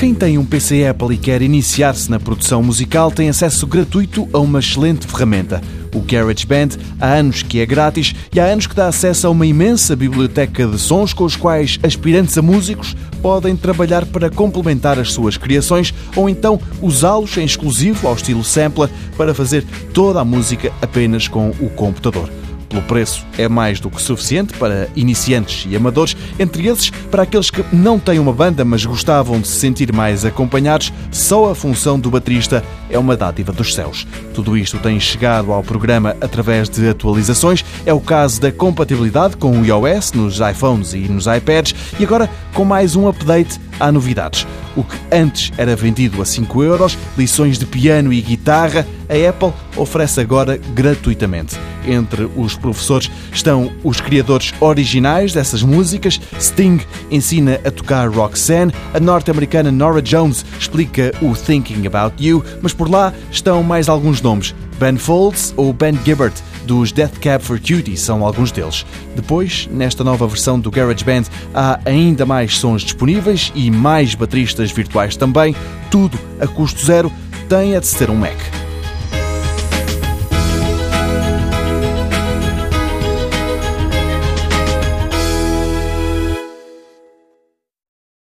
Quem tem um PC Apple e quer iniciar-se na produção musical tem acesso gratuito a uma excelente ferramenta. O GarageBand há anos que é grátis e há anos que dá acesso a uma imensa biblioteca de sons com os quais aspirantes a músicos podem trabalhar para complementar as suas criações ou então usá-los em exclusivo ao estilo sampler para fazer toda a música apenas com o computador pelo preço é mais do que suficiente para iniciantes e amadores, entre esses para aqueles que não têm uma banda mas gostavam de se sentir mais acompanhados, só a função do baterista é uma dádiva dos céus. Tudo isto tem chegado ao programa através de atualizações, é o caso da compatibilidade com o iOS nos iPhones e nos iPads e agora com mais um update há novidades. O que antes era vendido a 5 euros, lições de piano e guitarra, a Apple oferece agora gratuitamente. Entre os professores estão os criadores originais dessas músicas. Sting ensina a tocar Roxanne, a norte-americana Nora Jones explica o Thinking About You, mas por lá estão mais alguns nomes. Ben Folds ou Ben Gibbard, dos Death Cab for Cutie, são alguns deles. Depois, nesta nova versão do GarageBand, há ainda mais sons disponíveis e mais bateristas virtuais também, tudo a custo zero, tem a de ser um Mac.